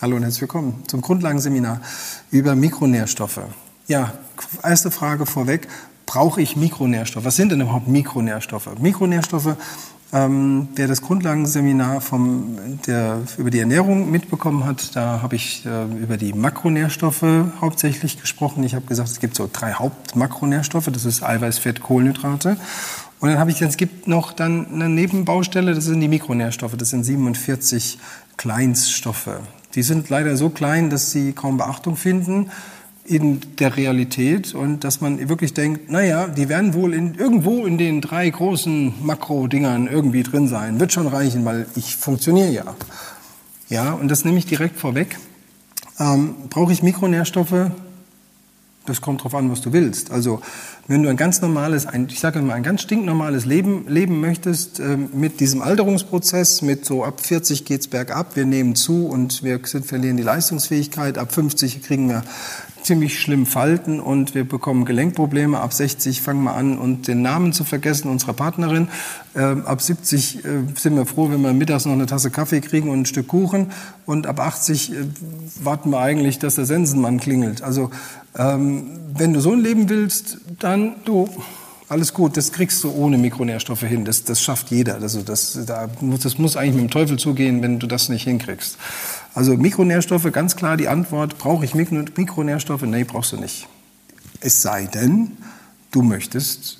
Hallo und herzlich willkommen zum Grundlagenseminar über Mikronährstoffe. Ja, erste Frage vorweg. Brauche ich Mikronährstoffe? Was sind denn überhaupt Mikronährstoffe? Mikronährstoffe, ähm, wer das Grundlagenseminar vom, der, über die Ernährung mitbekommen hat, da habe ich äh, über die Makronährstoffe hauptsächlich gesprochen. Ich habe gesagt, es gibt so drei Hauptmakronährstoffe. Das ist Eiweiß, Fett, Kohlenhydrate. Und dann habe ich es gibt noch dann eine Nebenbaustelle, das sind die Mikronährstoffe. Das sind 47 Kleinststoffe. Die sind leider so klein, dass sie kaum Beachtung finden in der Realität und dass man wirklich denkt, naja, die werden wohl in, irgendwo in den drei großen Makro-Dingern irgendwie drin sein. Wird schon reichen, weil ich funktioniere ja. Ja, und das nehme ich direkt vorweg. Ähm, brauche ich Mikronährstoffe? Das kommt drauf an, was du willst. Also wenn du ein ganz normales, ein, ich sage mal ein ganz stinknormales Leben leben möchtest, äh, mit diesem Alterungsprozess, mit so ab 40 geht's bergab, wir nehmen zu und wir sind, verlieren die Leistungsfähigkeit, ab 50 kriegen wir ziemlich schlimm Falten und wir bekommen Gelenkprobleme. Ab 60 fangen wir an, und den Namen zu vergessen unserer Partnerin. Äh, ab 70 äh, sind wir froh, wenn wir mittags noch eine Tasse Kaffee kriegen und ein Stück Kuchen. Und ab 80 äh, warten wir eigentlich, dass der Sensenmann klingelt. Also ähm, wenn du so ein Leben willst, dann du alles gut, das kriegst du ohne Mikronährstoffe hin. Das, das schafft jeder. Also das, da muss, das muss eigentlich mit dem Teufel zugehen, wenn du das nicht hinkriegst. Also Mikronährstoffe, ganz klar die Antwort, brauche ich Mikronährstoffe? Nee, brauchst du nicht. Es sei denn, du möchtest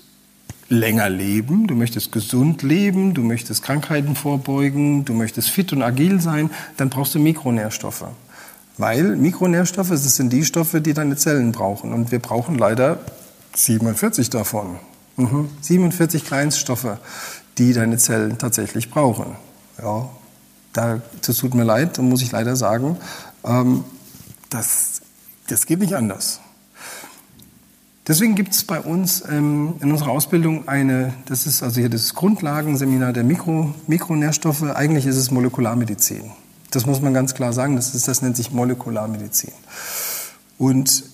länger leben, du möchtest gesund leben, du möchtest Krankheiten vorbeugen, du möchtest fit und agil sein, dann brauchst du Mikronährstoffe. Weil Mikronährstoffe, das sind die Stoffe, die deine Zellen brauchen. Und wir brauchen leider 47 davon. Mhm. 47 Kleinststoffe, die deine Zellen tatsächlich brauchen. Ja, da, das tut mir leid, muss ich leider sagen, ähm, das, das geht nicht anders. Deswegen gibt es bei uns ähm, in unserer Ausbildung eine, das ist also hier das Grundlagenseminar der Mikro, Mikronährstoffe. Eigentlich ist es Molekularmedizin. Das muss man ganz klar sagen. Das, ist, das nennt sich Molekularmedizin. Und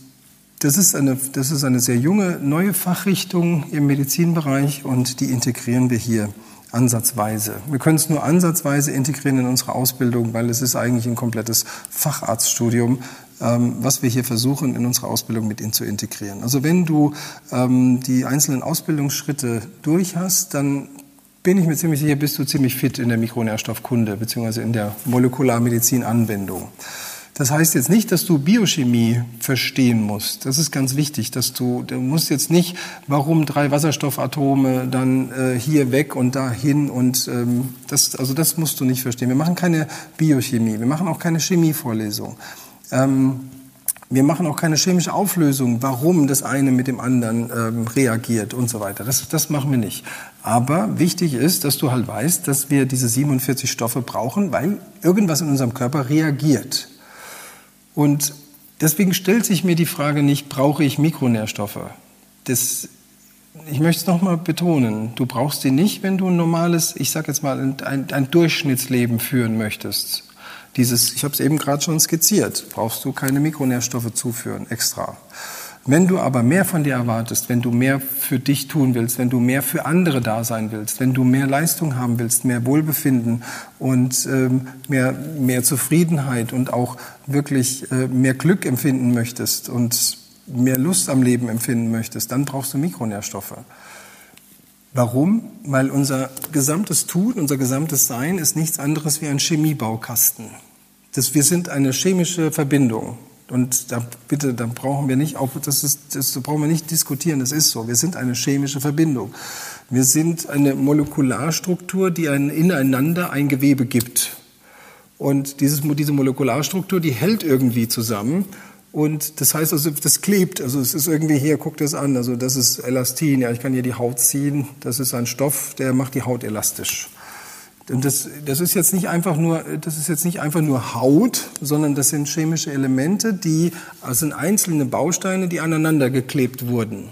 das ist, eine, das ist eine sehr junge, neue Fachrichtung im Medizinbereich und die integrieren wir hier ansatzweise. Wir können es nur ansatzweise integrieren in unsere Ausbildung, weil es ist eigentlich ein komplettes Facharztstudium, ähm, was wir hier versuchen, in unsere Ausbildung mit in zu integrieren. Also wenn du ähm, die einzelnen Ausbildungsschritte durch hast, dann bin ich mir ziemlich sicher, bist du ziemlich fit in der Mikronährstoffkunde bzw. in der Molekularmedizin-Anwendung. Das heißt jetzt nicht, dass du Biochemie verstehen musst. Das ist ganz wichtig, dass du, du musst jetzt nicht, warum drei Wasserstoffatome dann äh, hier weg und da hin und ähm, das, also das musst du nicht verstehen. Wir machen keine Biochemie, wir machen auch keine Chemievorlesung. Ähm, wir machen auch keine chemische Auflösung, warum das eine mit dem anderen ähm, reagiert und so weiter. Das, das machen wir nicht. Aber wichtig ist, dass du halt weißt, dass wir diese 47 Stoffe brauchen, weil irgendwas in unserem Körper reagiert. Und deswegen stellt sich mir die Frage nicht, brauche ich Mikronährstoffe? Das, ich möchte es nochmal betonen, du brauchst sie nicht, wenn du ein normales, ich sage jetzt mal, ein, ein Durchschnittsleben führen möchtest. Dieses, ich habe es eben gerade schon skizziert, brauchst du keine Mikronährstoffe zuführen extra. Wenn du aber mehr von dir erwartest, wenn du mehr für dich tun willst, wenn du mehr für andere da sein willst, wenn du mehr Leistung haben willst, mehr Wohlbefinden und ähm, mehr, mehr Zufriedenheit und auch wirklich äh, mehr Glück empfinden möchtest und mehr Lust am Leben empfinden möchtest, dann brauchst du Mikronährstoffe. Warum? Weil unser gesamtes Tun, unser gesamtes Sein ist nichts anderes wie ein Chemiebaukasten. Das, wir sind eine chemische Verbindung. Und da bitte, da brauchen wir nicht, auch das ist, das brauchen wir nicht diskutieren. Das ist so. Wir sind eine chemische Verbindung. Wir sind eine Molekularstruktur, die ein ineinander ein Gewebe gibt. Und dieses, diese Molekularstruktur, die hält irgendwie zusammen. Und das heißt also, das klebt. Also es ist irgendwie hier, guckt das an. Also das ist Elastin. Ja, ich kann hier die Haut ziehen. Das ist ein Stoff, der macht die Haut elastisch. Und das, das ist jetzt nicht einfach nur, das ist jetzt nicht einfach nur Haut, sondern das sind chemische Elemente, die, das sind einzelne Bausteine, die aneinander geklebt wurden.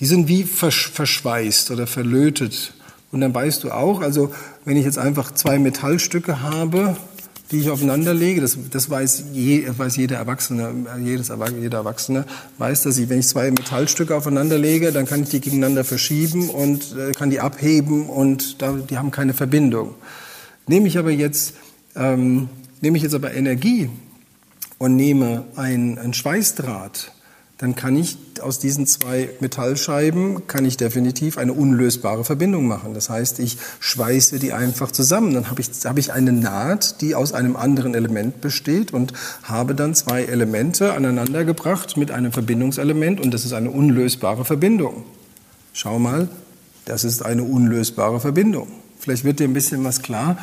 Die sind wie verschweißt oder verlötet. Und dann weißt du auch, also wenn ich jetzt einfach zwei Metallstücke habe, die ich aufeinander lege, das, das weiß, je, weiß jeder Erwachsene, jedes, jeder Erwachsene weiß, dass ich, wenn ich zwei Metallstücke aufeinander lege, dann kann ich die gegeneinander verschieben und äh, kann die abheben und da, die haben keine Verbindung. Nehme ich aber jetzt ähm, Nehme ich jetzt aber Energie und nehme ein, ein Schweißdraht, dann kann ich aus diesen zwei Metallscheiben kann ich definitiv eine unlösbare Verbindung machen. Das heißt, ich schweiße die einfach zusammen. Dann habe ich, habe ich eine Naht, die aus einem anderen Element besteht und habe dann zwei Elemente aneinandergebracht mit einem Verbindungselement und das ist eine unlösbare Verbindung. Schau mal, das ist eine unlösbare Verbindung. Vielleicht wird dir ein bisschen was klar,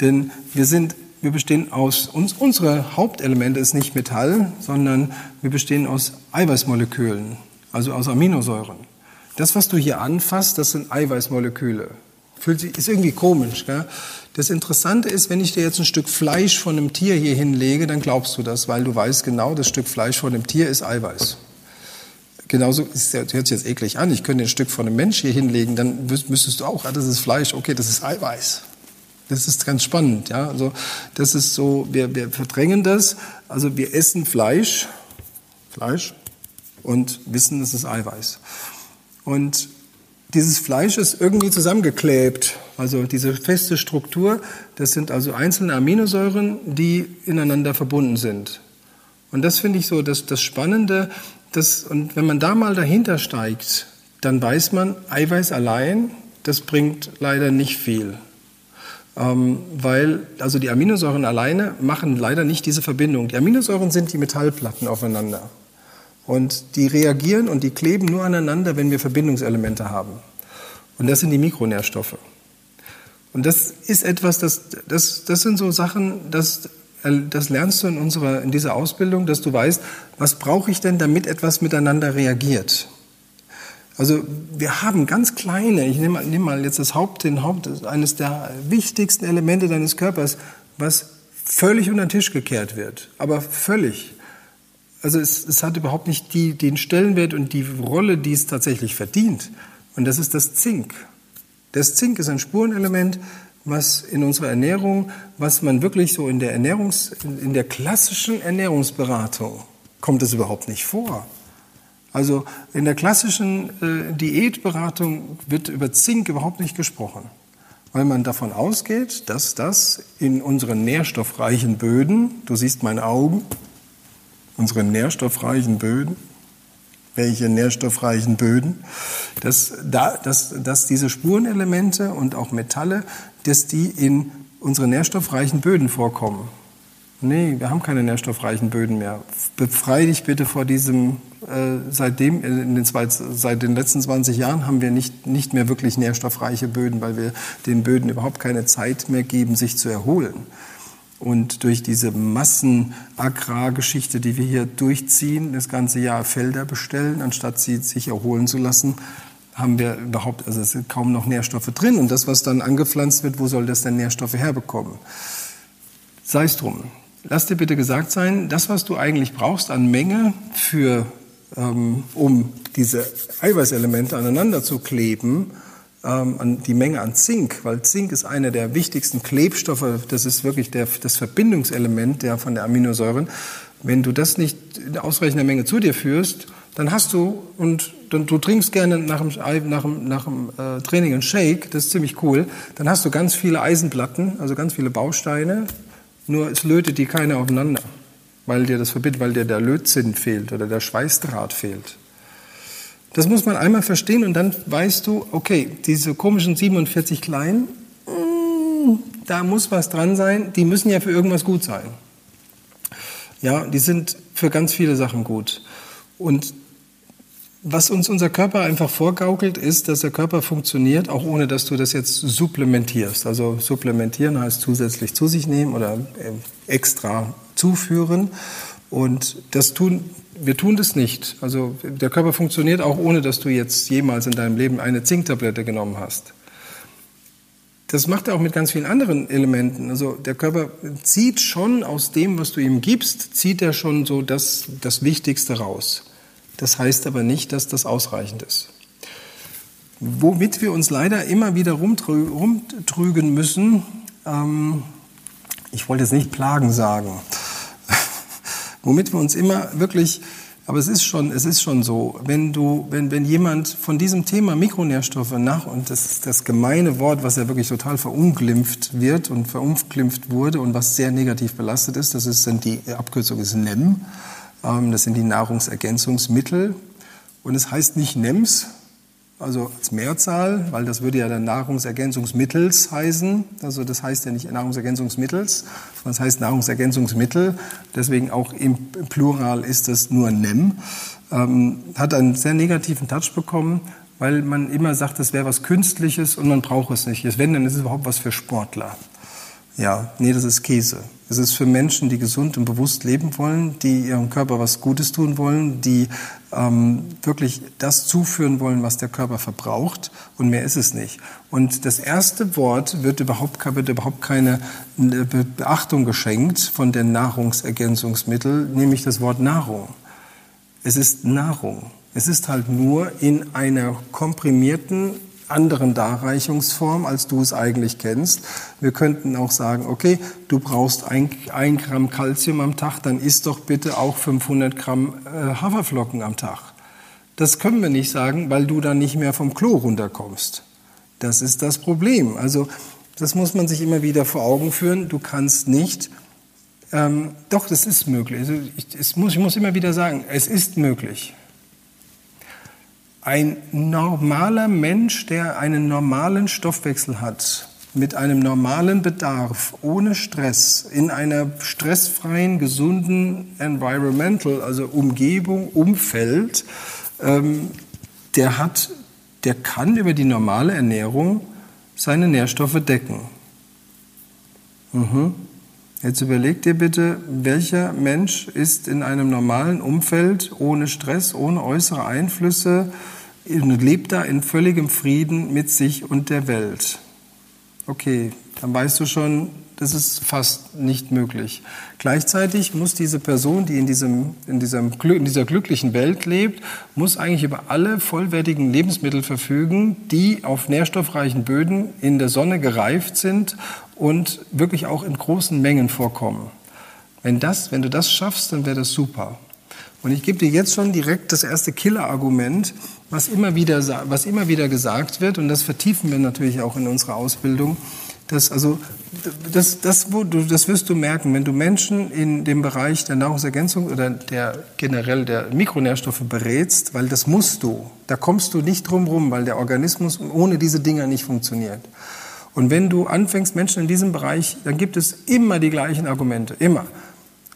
denn wir sind wir bestehen aus, uns, unsere Hauptelemente ist nicht Metall, sondern wir bestehen aus Eiweißmolekülen, also aus Aminosäuren. Das, was du hier anfasst, das sind Eiweißmoleküle. Fühlt sich, ist irgendwie komisch. Gell? Das Interessante ist, wenn ich dir jetzt ein Stück Fleisch von einem Tier hier hinlege, dann glaubst du das, weil du weißt genau, das Stück Fleisch von dem Tier ist Eiweiß. Genauso, das hört sich jetzt eklig an, ich könnte ein Stück von einem Mensch hier hinlegen, dann müsstest du auch, ah, das ist Fleisch, okay, das ist Eiweiß. Das ist ganz spannend, ja. Also das ist so, wir, wir verdrängen das. Also wir essen Fleisch, Fleisch und wissen, es ist Eiweiß. Und dieses Fleisch ist irgendwie zusammengeklebt. Also diese feste Struktur, das sind also einzelne Aminosäuren, die ineinander verbunden sind. Und das finde ich so das, das Spannende. Das, und wenn man da mal dahinter steigt, dann weiß man, Eiweiß allein, das bringt leider nicht viel. Ähm, weil also die Aminosäuren alleine machen leider nicht diese Verbindung. Die Aminosäuren sind die Metallplatten aufeinander. Und die reagieren und die kleben nur aneinander, wenn wir Verbindungselemente haben. Und das sind die Mikronährstoffe. Und das ist etwas, das, das, das sind so Sachen, das, das lernst du in, unserer, in dieser Ausbildung, dass du weißt, was brauche ich denn, damit etwas miteinander reagiert. Also wir haben ganz kleine, ich nehme, nehme mal jetzt das Haupt, den Haupt, eines der wichtigsten Elemente deines Körpers, was völlig unter den Tisch gekehrt wird, aber völlig. Also es, es hat überhaupt nicht die, den Stellenwert und die Rolle, die es tatsächlich verdient. Und das ist das Zink. Das Zink ist ein Spurenelement, was in unserer Ernährung, was man wirklich so in der Ernährungs, in der klassischen Ernährungsberatung kommt es überhaupt nicht vor. Also in der klassischen äh, Diätberatung wird über Zink überhaupt nicht gesprochen, weil man davon ausgeht, dass das in unseren nährstoffreichen Böden, du siehst meine Augen, unsere nährstoffreichen Böden, welche nährstoffreichen Böden, dass, da, dass, dass diese Spurenelemente und auch Metalle, dass die in unsere nährstoffreichen Böden vorkommen. Nee, wir haben keine nährstoffreichen Böden mehr. Befreie dich bitte vor diesem, seitdem, in den zwei, seit den letzten 20 Jahren haben wir nicht, nicht mehr wirklich nährstoffreiche Böden, weil wir den Böden überhaupt keine Zeit mehr geben, sich zu erholen. Und durch diese Massenagrargeschichte, die wir hier durchziehen, das ganze Jahr Felder bestellen, anstatt sie sich erholen zu lassen, haben wir überhaupt, also es sind kaum noch Nährstoffe drin. Und das, was dann angepflanzt wird, wo soll das denn Nährstoffe herbekommen? Sei es drum. Lass dir bitte gesagt sein, das, was du eigentlich brauchst an Menge für, um diese Eiweißelemente aneinander zu kleben, ähm, an die Menge an Zink, weil Zink ist einer der wichtigsten Klebstoffe, das ist wirklich der, das Verbindungselement der, von der Aminosäuren. Wenn du das nicht in ausreichender Menge zu dir führst, dann hast du, und dann, du trinkst gerne nach dem, nach dem, nach dem äh, Training einen Shake, das ist ziemlich cool, dann hast du ganz viele Eisenplatten, also ganz viele Bausteine, nur es lötet die keiner aufeinander, weil dir das verbindet, weil dir der Lötzinn fehlt oder der Schweißdraht fehlt. Das muss man einmal verstehen und dann weißt du, okay, diese komischen 47 kleinen, mm, da muss was dran sein, die müssen ja für irgendwas gut sein. Ja, die sind für ganz viele Sachen gut. Und was uns unser Körper einfach vorgaukelt, ist, dass der Körper funktioniert, auch ohne dass du das jetzt supplementierst. Also supplementieren heißt zusätzlich zu sich nehmen oder äh, extra zuführen. Und das tun, wir tun das nicht. Also der Körper funktioniert auch ohne, dass du jetzt jemals in deinem Leben eine Zinktablette genommen hast. Das macht er auch mit ganz vielen anderen Elementen. Also der Körper zieht schon aus dem, was du ihm gibst, zieht er schon so das, das Wichtigste raus. Das heißt aber nicht, dass das ausreichend ist. Womit wir uns leider immer wieder rumtrügen müssen, ähm, ich wollte jetzt nicht Plagen sagen, womit wir uns immer wirklich Aber es ist schon, es ist schon so, wenn du, wenn, wenn jemand von diesem Thema Mikronährstoffe nach, und das ist das gemeine Wort, was ja wirklich total verunglimpft wird und verunglimpft wurde und was sehr negativ belastet ist, das ist, sind die Abkürzung ist NEM, das sind die Nahrungsergänzungsmittel. Und es heißt nicht NEMS, also als Mehrzahl, weil das würde ja dann Nahrungsergänzungsmittels heißen. Also das heißt ja nicht Nahrungsergänzungsmittels, sondern es heißt Nahrungsergänzungsmittel. Deswegen auch im Plural ist das nur NEM. Ähm, hat einen sehr negativen Touch bekommen, weil man immer sagt, das wäre was Künstliches und man braucht es nicht. Wenn, dann ist es überhaupt was für Sportler. Ja, nee, das ist Käse. Es ist für Menschen, die gesund und bewusst leben wollen, die ihrem Körper was Gutes tun wollen, die ähm, wirklich das zuführen wollen, was der Körper verbraucht. Und mehr ist es nicht. Und das erste Wort wird überhaupt, wird überhaupt keine äh, Beachtung geschenkt von den Nahrungsergänzungsmitteln, nämlich das Wort Nahrung. Es ist Nahrung. Es ist halt nur in einer komprimierten anderen Darreichungsform, als du es eigentlich kennst. Wir könnten auch sagen, okay, du brauchst ein, ein Gramm Kalzium am Tag, dann isst doch bitte auch 500 Gramm äh, Haferflocken am Tag. Das können wir nicht sagen, weil du dann nicht mehr vom Klo runterkommst. Das ist das Problem. Also das muss man sich immer wieder vor Augen führen. Du kannst nicht, ähm, doch, das ist möglich. Also ich, muss, ich muss immer wieder sagen, es ist möglich. Ein normaler Mensch, der einen normalen Stoffwechsel hat, mit einem normalen Bedarf, ohne Stress, in einer stressfreien, gesunden Environmental, also Umgebung, Umfeld, ähm, der hat, der kann über die normale Ernährung seine Nährstoffe decken. Mhm. Jetzt überleg dir bitte, welcher Mensch ist in einem normalen Umfeld ohne Stress, ohne äußere Einflüsse, und lebt da in völligem Frieden mit sich und der Welt. Okay, dann weißt du schon, das ist fast nicht möglich. Gleichzeitig muss diese Person, die in, diesem, in, diesem, in dieser glücklichen Welt lebt, muss eigentlich über alle vollwertigen Lebensmittel verfügen, die auf nährstoffreichen Böden in der Sonne gereift sind und wirklich auch in großen Mengen vorkommen. Wenn, das, wenn du das schaffst, dann wäre das super. Und ich gebe dir jetzt schon direkt das erste Killer-Argument, was immer wieder, was immer wieder gesagt wird, und das vertiefen wir natürlich auch in unserer Ausbildung, dass also das, das, wo du, das wirst du merken, wenn du Menschen in dem Bereich der Nahrungsergänzung oder der generell der Mikronährstoffe berätst, weil das musst du, da kommst du nicht drum rum, weil der Organismus ohne diese Dinger nicht funktioniert. Und wenn du anfängst, Menschen in diesem Bereich, dann gibt es immer die gleichen Argumente, immer.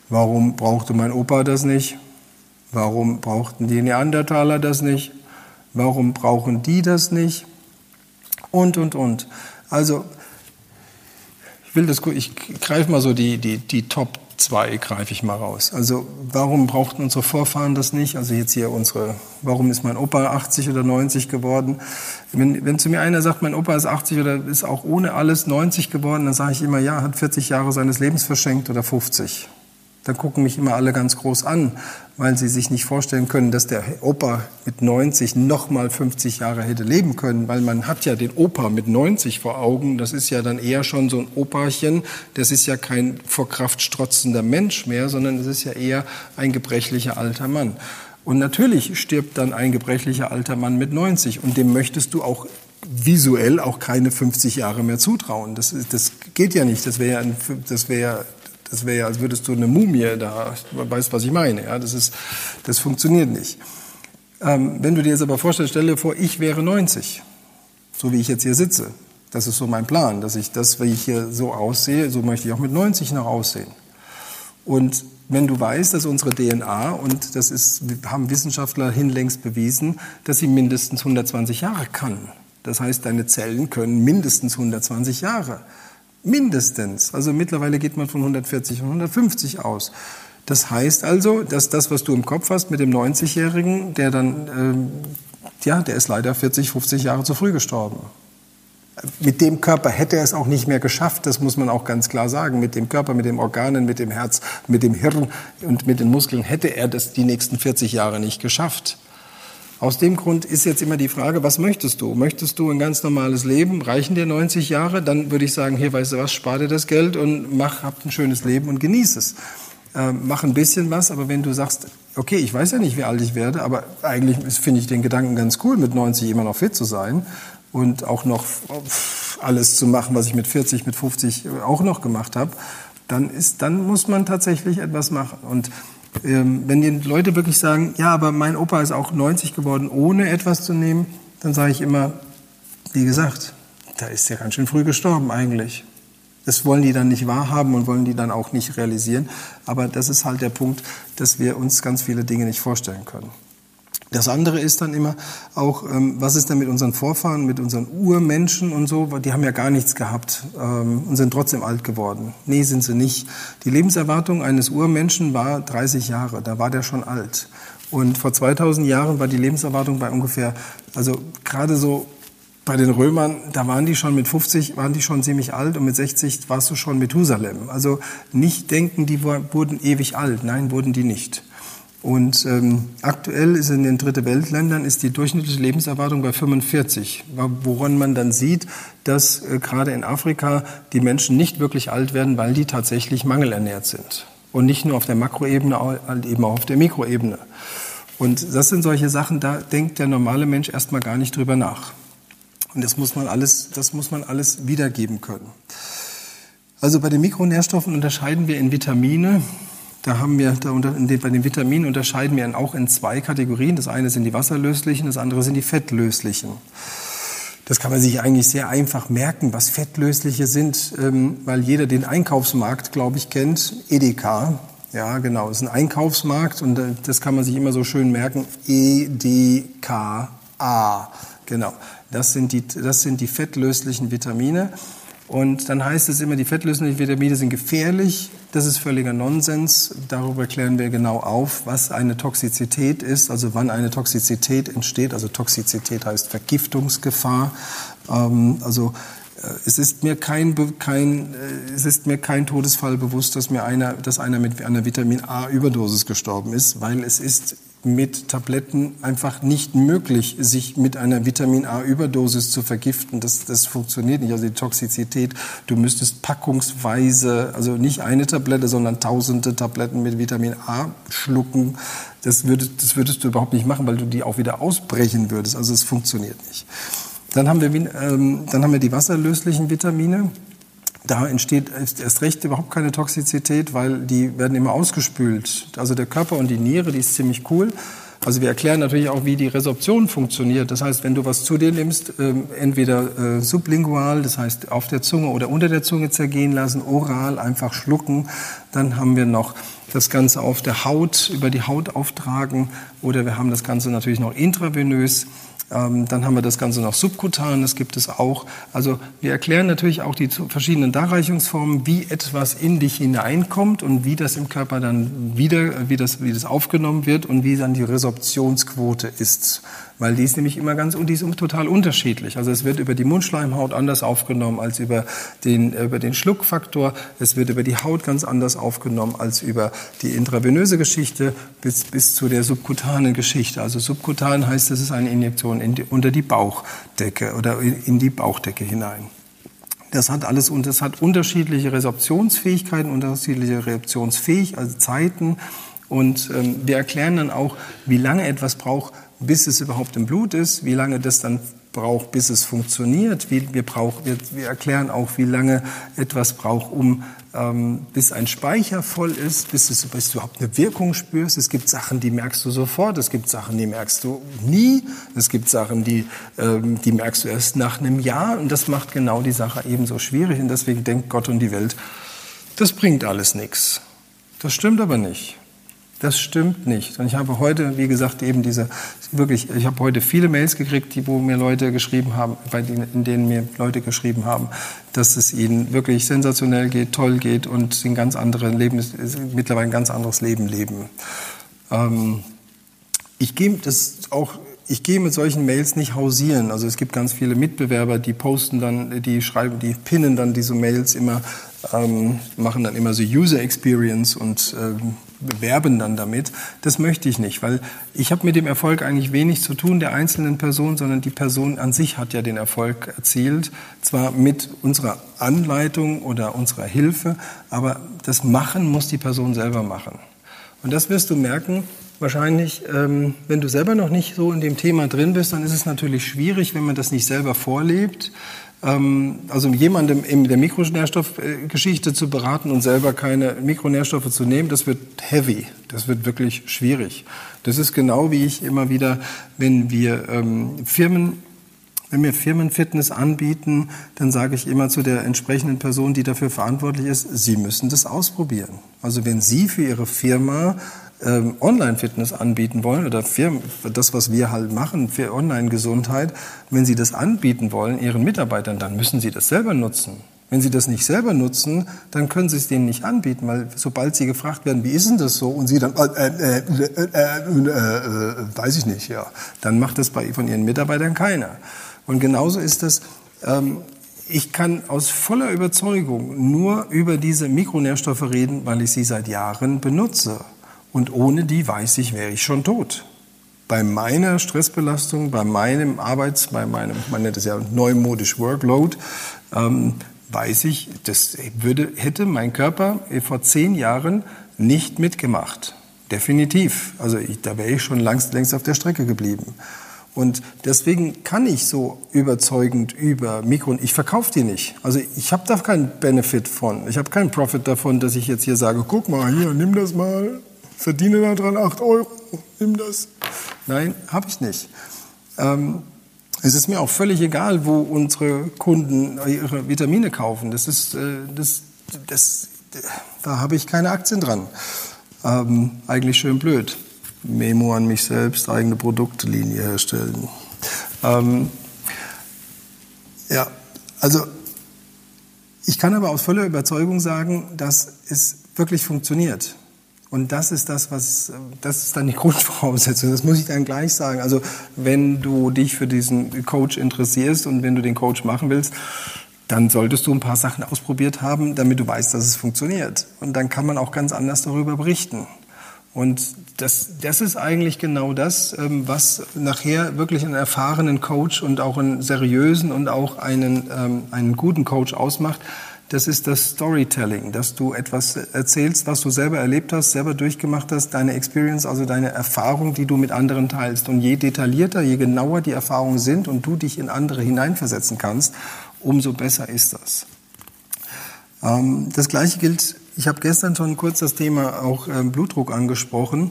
Warum brauchte mein Opa das nicht? Warum brauchten die Neandertaler das nicht? Warum brauchen die das nicht? Und, und, und. Also, ich will das, ich greife mal so die, die, die Top zwei greife ich mal raus. Also, warum brauchten unsere Vorfahren das nicht? Also jetzt hier unsere, warum ist mein Opa 80 oder 90 geworden? Wenn, wenn zu mir einer sagt, mein Opa ist 80 oder ist auch ohne alles 90 geworden, dann sage ich immer, ja, hat 40 Jahre seines Lebens verschenkt oder 50 dann gucken mich immer alle ganz groß an, weil sie sich nicht vorstellen können, dass der Opa mit 90 noch mal 50 Jahre hätte leben können, weil man hat ja den Opa mit 90 vor Augen. Das ist ja dann eher schon so ein Opachen. Das ist ja kein vor Kraft strotzender Mensch mehr, sondern es ist ja eher ein gebrechlicher alter Mann. Und natürlich stirbt dann ein gebrechlicher alter Mann mit 90 und dem möchtest du auch visuell auch keine 50 Jahre mehr zutrauen. Das, das geht ja nicht. Das wäre ja, das wäre das wäre ja, als würdest du eine Mumie da, weißt, was ich meine. Ja, das ist, das funktioniert nicht. Ähm, wenn du dir jetzt aber vorstellst, stell dir vor, ich wäre 90, so wie ich jetzt hier sitze. Das ist so mein Plan, dass ich das, wie ich hier so aussehe, so möchte ich auch mit 90 noch aussehen. Und wenn du weißt, dass unsere DNA, und das ist, haben Wissenschaftler hinlängst bewiesen, dass sie mindestens 120 Jahre kann. Das heißt, deine Zellen können mindestens 120 Jahre. Mindestens. Also mittlerweile geht man von 140 und 150 aus. Das heißt also, dass das, was du im Kopf hast mit dem 90-Jährigen, der dann, ähm, ja, der ist leider 40, 50 Jahre zu früh gestorben. Mit dem Körper hätte er es auch nicht mehr geschafft, das muss man auch ganz klar sagen. Mit dem Körper, mit den Organen, mit dem Herz, mit dem Hirn und mit den Muskeln hätte er das die nächsten 40 Jahre nicht geschafft. Aus dem Grund ist jetzt immer die Frage, was möchtest du? Möchtest du ein ganz normales Leben? Reichen dir 90 Jahre? Dann würde ich sagen, hier, weißt du was, spar dir das Geld und mach, hab ein schönes Leben und genieß es. Ähm, mach ein bisschen was, aber wenn du sagst, okay, ich weiß ja nicht, wie alt ich werde, aber eigentlich finde ich den Gedanken ganz cool, mit 90 immer noch fit zu sein und auch noch alles zu machen, was ich mit 40, mit 50 auch noch gemacht habe, dann ist, dann muss man tatsächlich etwas machen. Und ähm, wenn die Leute wirklich sagen, ja, aber mein Opa ist auch 90 geworden, ohne etwas zu nehmen, dann sage ich immer, wie gesagt, da ist ja ganz schön früh gestorben eigentlich. Das wollen die dann nicht wahrhaben und wollen die dann auch nicht realisieren. Aber das ist halt der Punkt, dass wir uns ganz viele Dinge nicht vorstellen können. Das andere ist dann immer auch, ähm, was ist denn mit unseren Vorfahren, mit unseren Urmenschen und so? Die haben ja gar nichts gehabt ähm, und sind trotzdem alt geworden. Nee, sind sie nicht. Die Lebenserwartung eines Urmenschen war 30 Jahre. Da war der schon alt. Und vor 2000 Jahren war die Lebenserwartung bei ungefähr, also gerade so bei den Römern, da waren die schon mit 50, waren die schon ziemlich alt und mit 60 warst du schon Methusalem. Also nicht denken, die wurden ewig alt. Nein, wurden die nicht. Und ähm, aktuell ist in den Dritte Weltländern ist die durchschnittliche Lebenserwartung bei 45, woran man dann sieht, dass äh, gerade in Afrika die Menschen nicht wirklich alt werden, weil die tatsächlich mangelernährt sind. Und nicht nur auf der Makroebene, halt eben auch auf der Mikroebene. Und das sind solche Sachen, da denkt der normale Mensch erstmal gar nicht drüber nach. Und das muss man alles, das muss man alles wiedergeben können. Also bei den Mikronährstoffen unterscheiden wir in Vitamine, da haben wir da unter, den, bei den Vitaminen unterscheiden wir auch in zwei Kategorien. Das eine sind die wasserlöslichen, das andere sind die fettlöslichen. Das kann man sich eigentlich sehr einfach merken, was fettlösliche sind, ähm, weil jeder den Einkaufsmarkt, glaube ich, kennt. Edeka. Ja, genau. Das ist ein Einkaufsmarkt und äh, das kann man sich immer so schön merken. E-D-K-A. Genau. Das sind die, das sind die fettlöslichen Vitamine. Und dann heißt es immer, die fettlöslichen Vitamine sind gefährlich. Das ist völliger Nonsens. Darüber klären wir genau auf, was eine Toxizität ist, also wann eine Toxizität entsteht. Also Toxizität heißt Vergiftungsgefahr. Ähm, also äh, es ist mir kein, kein, äh, es ist mir kein Todesfall bewusst, dass mir einer, dass einer mit einer Vitamin A Überdosis gestorben ist, weil es ist mit Tabletten einfach nicht möglich, sich mit einer Vitamin A-Überdosis zu vergiften. Das, das funktioniert nicht. Also die Toxizität, du müsstest packungsweise, also nicht eine Tablette, sondern tausende Tabletten mit Vitamin A schlucken. Das würdest, das würdest du überhaupt nicht machen, weil du die auch wieder ausbrechen würdest. Also es funktioniert nicht. Dann haben wir, ähm, dann haben wir die wasserlöslichen Vitamine. Da entsteht erst recht überhaupt keine Toxizität, weil die werden immer ausgespült. Also der Körper und die Niere, die ist ziemlich cool. Also wir erklären natürlich auch, wie die Resorption funktioniert. Das heißt, wenn du was zu dir nimmst, ähm, entweder äh, sublingual, das heißt auf der Zunge oder unter der Zunge zergehen lassen, oral einfach schlucken, dann haben wir noch das Ganze auf der Haut, über die Haut auftragen oder wir haben das Ganze natürlich noch intravenös. Ähm, dann haben wir das Ganze noch subkutan, das gibt es auch. Also wir erklären natürlich auch die verschiedenen Darreichungsformen, wie etwas in dich hineinkommt und wie das im Körper dann wieder, wie das, wie das aufgenommen wird und wie dann die Resorptionsquote ist weil die ist nämlich immer ganz und die ist total unterschiedlich. Also es wird über die Mundschleimhaut anders aufgenommen als über den, über den Schluckfaktor. Es wird über die Haut ganz anders aufgenommen als über die intravenöse Geschichte bis, bis zu der subkutanen Geschichte. Also subkutan heißt, es ist eine Injektion in die, unter die Bauchdecke oder in die Bauchdecke hinein. Das hat alles und das hat unterschiedliche Resorptionsfähigkeiten, unterschiedliche Reaktionsfähigkeiten, also Zeiten. Und ähm, wir erklären dann auch, wie lange etwas braucht, bis es überhaupt im Blut ist, wie lange das dann braucht, bis es funktioniert. Wir, brauch, wir, wir erklären auch, wie lange etwas braucht, um ähm, bis ein Speicher voll ist, bis, es, bis du überhaupt eine Wirkung spürst. Es gibt Sachen, die merkst du sofort. Es gibt Sachen, die merkst du nie. Es gibt Sachen, die, ähm, die merkst du erst nach einem Jahr. Und das macht genau die Sache ebenso schwierig. Und deswegen denkt Gott und die Welt, das bringt alles nichts. Das stimmt aber nicht. Das stimmt nicht. Und ich habe heute, wie gesagt, eben diese, wirklich, ich habe heute viele Mails gekriegt, die, wo mir Leute geschrieben haben, bei denen, in denen mir Leute geschrieben haben, dass es ihnen wirklich sensationell geht, toll geht und ein ganz anderes Leben, mittlerweile ein ganz anderes Leben leben. Ähm, ich gehe das auch ich gehe mit solchen Mails nicht hausieren. Also es gibt ganz viele Mitbewerber, die posten dann, die schreiben, die pinnen dann diese Mails immer, ähm, machen dann immer so User Experience und ähm, bewerben dann damit. Das möchte ich nicht, weil ich habe mit dem Erfolg eigentlich wenig zu tun der einzelnen Person, sondern die Person an sich hat ja den Erfolg erzielt, zwar mit unserer Anleitung oder unserer Hilfe, aber das Machen muss die Person selber machen. Und das wirst du merken, Wahrscheinlich, ähm, wenn du selber noch nicht so in dem Thema drin bist, dann ist es natürlich schwierig, wenn man das nicht selber vorlebt. Ähm, also jemandem in der Mikronährstoffgeschichte zu beraten und selber keine Mikronährstoffe zu nehmen, das wird heavy, das wird wirklich schwierig. Das ist genau wie ich immer wieder, wenn wir ähm, Firmen wenn wir Firmenfitness anbieten, dann sage ich immer zu der entsprechenden Person, die dafür verantwortlich ist, Sie müssen das ausprobieren. Also wenn Sie für Ihre Firma ähm, Online-Fitness anbieten wollen oder Firmen, das, was wir halt machen für Online-Gesundheit, wenn Sie das anbieten wollen Ihren Mitarbeitern, dann müssen Sie das selber nutzen. Wenn Sie das nicht selber nutzen, dann können Sie es denen nicht anbieten, weil sobald Sie gefragt werden, wie ist denn das so, und Sie dann, äh, äh, äh, äh weiß ich nicht, ja, dann macht das bei, von Ihren Mitarbeitern keiner. Und genauso ist das, ähm, ich kann aus voller Überzeugung nur über diese Mikronährstoffe reden, weil ich sie seit Jahren benutze. Und ohne die weiß ich, wäre ich schon tot. Bei meiner Stressbelastung, bei meinem Arbeits, bei meinem, man nennt es ja neumodisch Workload, ähm, weiß ich, das würde, hätte mein Körper vor zehn Jahren nicht mitgemacht. Definitiv. Also ich, da wäre ich schon längst, längst auf der Strecke geblieben. Und deswegen kann ich so überzeugend über Mikro, ich verkaufe die nicht. Also ich habe da keinen Benefit von. Ich habe keinen Profit davon, dass ich jetzt hier sage, guck mal hier, nimm das mal, verdiene da dran 8 Euro, nimm das. Nein, habe ich nicht. Ähm, es ist mir auch völlig egal, wo unsere Kunden ihre Vitamine kaufen. Das ist, äh, das, das, da habe ich keine Aktien dran. Ähm, eigentlich schön blöd. Memo an mich selbst, eigene Produktlinie herstellen. Ähm, ja, also ich kann aber aus voller Überzeugung sagen, dass es wirklich funktioniert. Und das ist das, was, das ist dann die Grundvoraussetzung. Das muss ich dann gleich sagen. Also, wenn du dich für diesen Coach interessierst und wenn du den Coach machen willst, dann solltest du ein paar Sachen ausprobiert haben, damit du weißt, dass es funktioniert. Und dann kann man auch ganz anders darüber berichten. Und das, das ist eigentlich genau das, ähm, was nachher wirklich einen erfahrenen Coach und auch einen seriösen und auch einen, ähm, einen guten Coach ausmacht. Das ist das Storytelling, dass du etwas erzählst, was du selber erlebt hast, selber durchgemacht hast, deine Experience, also deine Erfahrung, die du mit anderen teilst. Und je detaillierter, je genauer die Erfahrungen sind und du dich in andere hineinversetzen kannst, umso besser ist das. Ähm, das Gleiche gilt ich habe gestern schon kurz das Thema auch äh, Blutdruck angesprochen.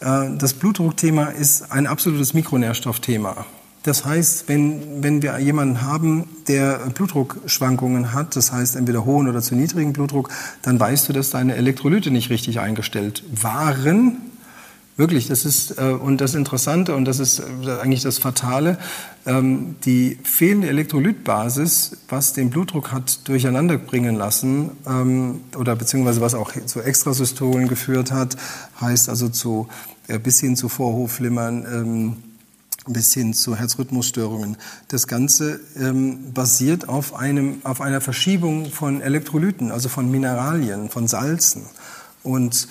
Äh, das Blutdruckthema ist ein absolutes Mikronährstoffthema. Das heißt, wenn, wenn wir jemanden haben, der Blutdruckschwankungen hat, das heißt entweder hohen oder zu niedrigen Blutdruck, dann weißt du, dass deine Elektrolyte nicht richtig eingestellt waren Wirklich, das ist äh, und das Interessante und das ist äh, eigentlich das Fatale, ähm, die fehlende Elektrolytbasis, was den Blutdruck hat durcheinander bringen lassen ähm, oder beziehungsweise was auch zu Extrasystolen geführt hat, heißt also zu äh, bis hin zu Vorhofflimmern. Ähm, bis hin zu Herzrhythmusstörungen. Das Ganze ähm, basiert auf, einem, auf einer Verschiebung von Elektrolyten, also von Mineralien, von Salzen. Und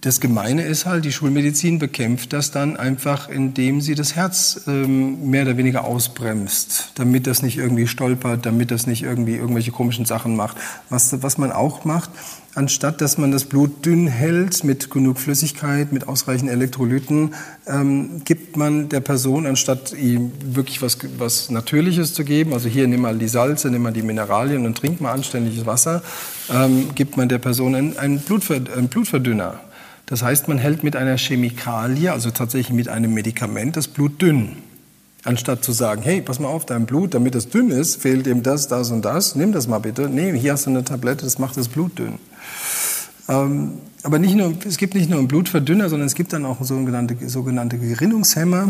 das Gemeine ist halt, die Schulmedizin bekämpft das dann einfach, indem sie das Herz ähm, mehr oder weniger ausbremst, damit das nicht irgendwie stolpert, damit das nicht irgendwie irgendwelche komischen Sachen macht. Was, was man auch macht, anstatt dass man das Blut dünn hält mit genug Flüssigkeit, mit ausreichend Elektrolyten, ähm, gibt man der Person, anstatt ihm wirklich was, was Natürliches zu geben, also hier nimm mal die Salze, nimm mal die Mineralien und trink mal anständiges Wasser, ähm, gibt man der Person einen, einen, Blutverd einen Blutverdünner. Das heißt, man hält mit einer Chemikalie, also tatsächlich mit einem Medikament, das Blut dünn. Anstatt zu sagen, hey, pass mal auf, dein Blut, damit es dünn ist, fehlt ihm das, das und das, nimm das mal bitte. Nee, hier hast du eine Tablette, das macht das Blut dünn. Ähm, aber nicht nur, es gibt nicht nur einen Blutverdünner, sondern es gibt dann auch sogenannte, sogenannte Gerinnungshemmer.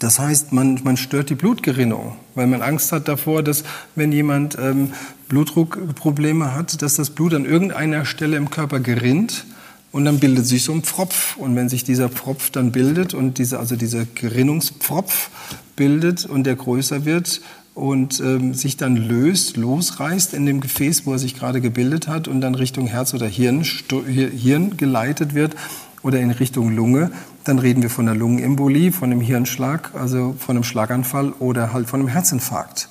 Das heißt, man, man stört die Blutgerinnung, weil man Angst hat davor, dass wenn jemand ähm, Blutdruckprobleme hat, dass das Blut an irgendeiner Stelle im Körper gerinnt und dann bildet sich so ein Pfropf. Und wenn sich dieser Pfropf dann bildet und diese, also dieser Gerinnungspfropf bildet und der größer wird und ähm, sich dann löst, losreißt in dem Gefäß, wo er sich gerade gebildet hat und dann Richtung Herz oder Hirn, Hirn geleitet wird oder in Richtung Lunge, dann reden wir von einer Lungenembolie, von einem Hirnschlag, also von einem Schlaganfall oder halt von einem Herzinfarkt.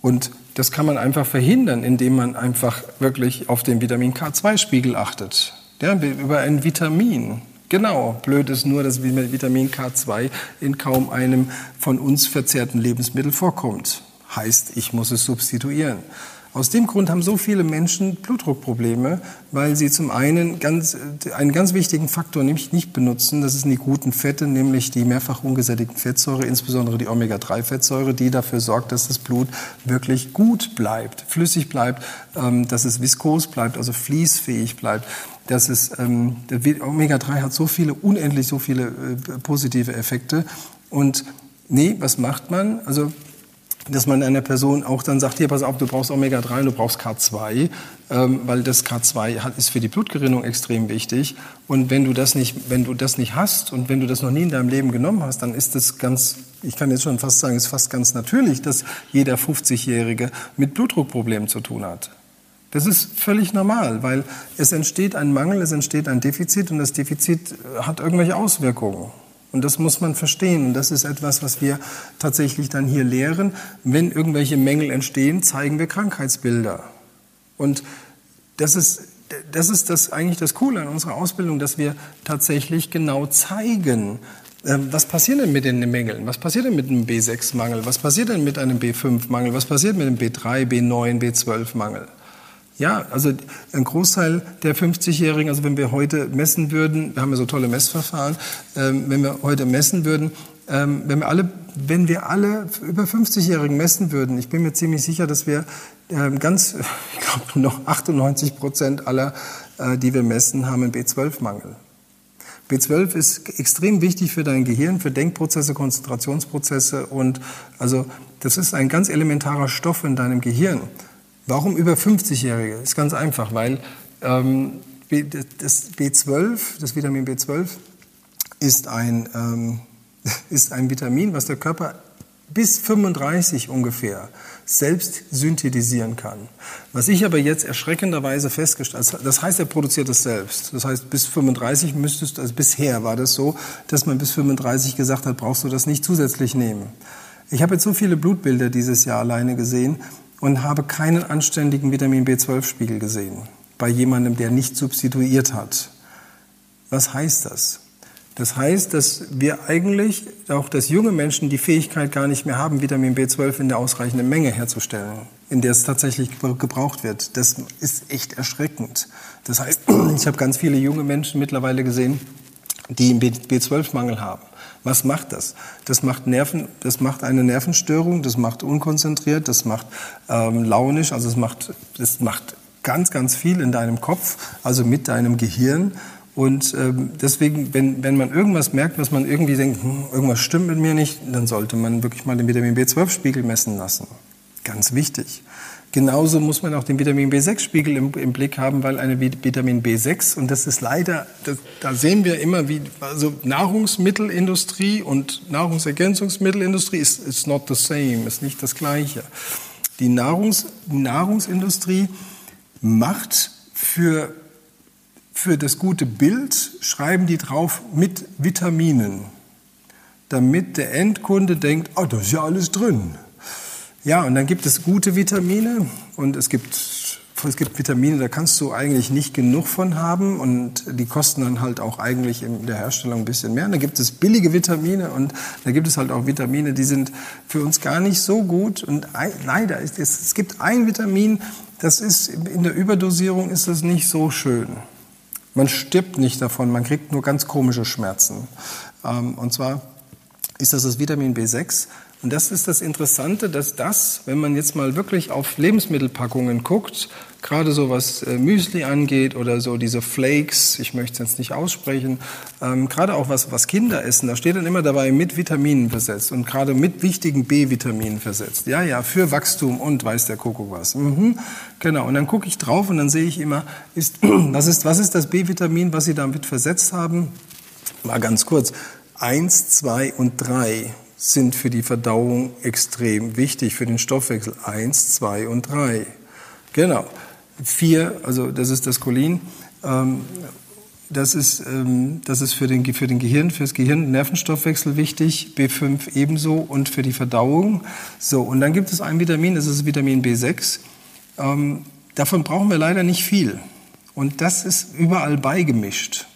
Und das kann man einfach verhindern, indem man einfach wirklich auf den Vitamin K2-Spiegel achtet ja, über ein Vitamin Genau, blöd ist nur, dass Vitamin K2 in kaum einem von uns verzehrten Lebensmittel vorkommt. Heißt, ich muss es substituieren. Aus dem Grund haben so viele Menschen Blutdruckprobleme, weil sie zum einen ganz, einen ganz wichtigen Faktor nämlich nicht benutzen. Das sind die guten Fette, nämlich die mehrfach ungesättigten Fettsäure, insbesondere die Omega-3-Fettsäure, die dafür sorgt, dass das Blut wirklich gut bleibt, flüssig bleibt, ähm, dass es viskos bleibt, also fließfähig bleibt. Dass es, ähm, Omega-3 hat so viele, unendlich so viele äh, positive Effekte. Und nee, was macht man? Also dass man einer Person auch dann sagt, hier, pass auf, du brauchst Omega-3 du brauchst K2, ähm, weil das K2 hat, ist für die Blutgerinnung extrem wichtig. Und wenn du, das nicht, wenn du das nicht hast und wenn du das noch nie in deinem Leben genommen hast, dann ist das ganz, ich kann jetzt schon fast sagen, ist fast ganz natürlich, dass jeder 50-Jährige mit Blutdruckproblemen zu tun hat. Das ist völlig normal, weil es entsteht ein Mangel, es entsteht ein Defizit und das Defizit hat irgendwelche Auswirkungen. Und das muss man verstehen. Und das ist etwas, was wir tatsächlich dann hier lehren. Wenn irgendwelche Mängel entstehen, zeigen wir Krankheitsbilder. Und das ist, das ist das eigentlich das Coole an unserer Ausbildung, dass wir tatsächlich genau zeigen, ähm, was passiert denn mit den Mängeln? Was passiert denn mit einem B6-Mangel? Was passiert denn mit einem B5-Mangel? Was passiert mit einem B3, B9, B12-Mangel? Ja, also ein Großteil der 50-Jährigen, also wenn wir heute messen würden, wir haben ja so tolle Messverfahren, ähm, wenn wir heute messen würden, ähm, wenn wir alle, wenn wir alle über 50-Jährigen messen würden, ich bin mir ziemlich sicher, dass wir ähm, ganz, ich glaube noch 98 Prozent aller, äh, die wir messen, haben einen B12-Mangel. B12 ist extrem wichtig für dein Gehirn, für Denkprozesse, Konzentrationsprozesse und also das ist ein ganz elementarer Stoff in deinem Gehirn. Warum über 50-Jährige? Ist ganz einfach, weil ähm, das B12, das Vitamin B12, ist ein, ähm, ist ein Vitamin, was der Körper bis 35 ungefähr selbst synthetisieren kann. Was ich aber jetzt erschreckenderweise festgestellt habe, das heißt, er produziert es selbst. Das heißt, bis 35 müsstest, also bisher war das so, dass man bis 35 gesagt hat, brauchst du das nicht zusätzlich nehmen. Ich habe jetzt so viele Blutbilder dieses Jahr alleine gesehen, und habe keinen anständigen Vitamin B12-Spiegel gesehen bei jemandem, der nicht substituiert hat. Was heißt das? Das heißt, dass wir eigentlich, auch dass junge Menschen die Fähigkeit gar nicht mehr haben, Vitamin B12 in der ausreichenden Menge herzustellen, in der es tatsächlich gebraucht wird. Das ist echt erschreckend. Das heißt, ich habe ganz viele junge Menschen mittlerweile gesehen, die einen B12-Mangel haben. Was macht das? Das macht Nerven, das macht eine Nervenstörung, das macht unkonzentriert, das macht ähm, launisch, also es macht, das macht ganz, ganz viel in deinem Kopf, also mit deinem Gehirn. Und ähm, deswegen, wenn, wenn man irgendwas merkt, was man irgendwie denkt, hm, irgendwas stimmt mit mir nicht, dann sollte man wirklich mal den Vitamin B12-Spiegel messen lassen. Ganz wichtig. Genauso muss man auch den Vitamin B6-Spiegel im, im, Blick haben, weil eine Vitamin B6, und das ist leider, das, da sehen wir immer, wie also Nahrungsmittelindustrie und Nahrungsergänzungsmittelindustrie ist, ist not the same, ist nicht das Gleiche. Die Nahrungs, Nahrungsindustrie macht für, für das gute Bild, schreiben die drauf mit Vitaminen, damit der Endkunde denkt, oh, da ist ja alles drin. Ja, und dann gibt es gute Vitamine und es gibt, es gibt Vitamine, da kannst du eigentlich nicht genug von haben und die kosten dann halt auch eigentlich in der Herstellung ein bisschen mehr. Und dann gibt es billige Vitamine und da gibt es halt auch Vitamine, die sind für uns gar nicht so gut. Und leider ist es, es gibt ein Vitamin, das ist in der Überdosierung ist das nicht so schön. Man stirbt nicht davon, man kriegt nur ganz komische Schmerzen. Ähm, und zwar ist das das Vitamin B6. Und das ist das Interessante, dass das, wenn man jetzt mal wirklich auf Lebensmittelpackungen guckt, gerade so was äh, Müsli angeht oder so diese Flakes, ich möchte es jetzt nicht aussprechen, ähm, gerade auch was, was Kinder essen, da steht dann immer dabei mit Vitaminen versetzt und gerade mit wichtigen B-Vitaminen versetzt. Ja, ja, für Wachstum und weiß der Kuckuck was. Mhm, genau, und dann gucke ich drauf und dann sehe ich immer, ist, was, ist, was ist das B-Vitamin, was Sie damit versetzt haben? Mal ganz kurz. Eins, zwei und drei sind für die Verdauung extrem wichtig, für den Stoffwechsel. Eins, zwei und drei. Genau. Vier, also das ist das Cholin. Ähm, das ist, ähm, das ist für den, für den Gehirn, für das Gehirn Nervenstoffwechsel wichtig, B5 ebenso und für die Verdauung. So, und dann gibt es ein Vitamin, das ist Vitamin B6. Ähm, davon brauchen wir leider nicht viel. Und das ist überall beigemischt.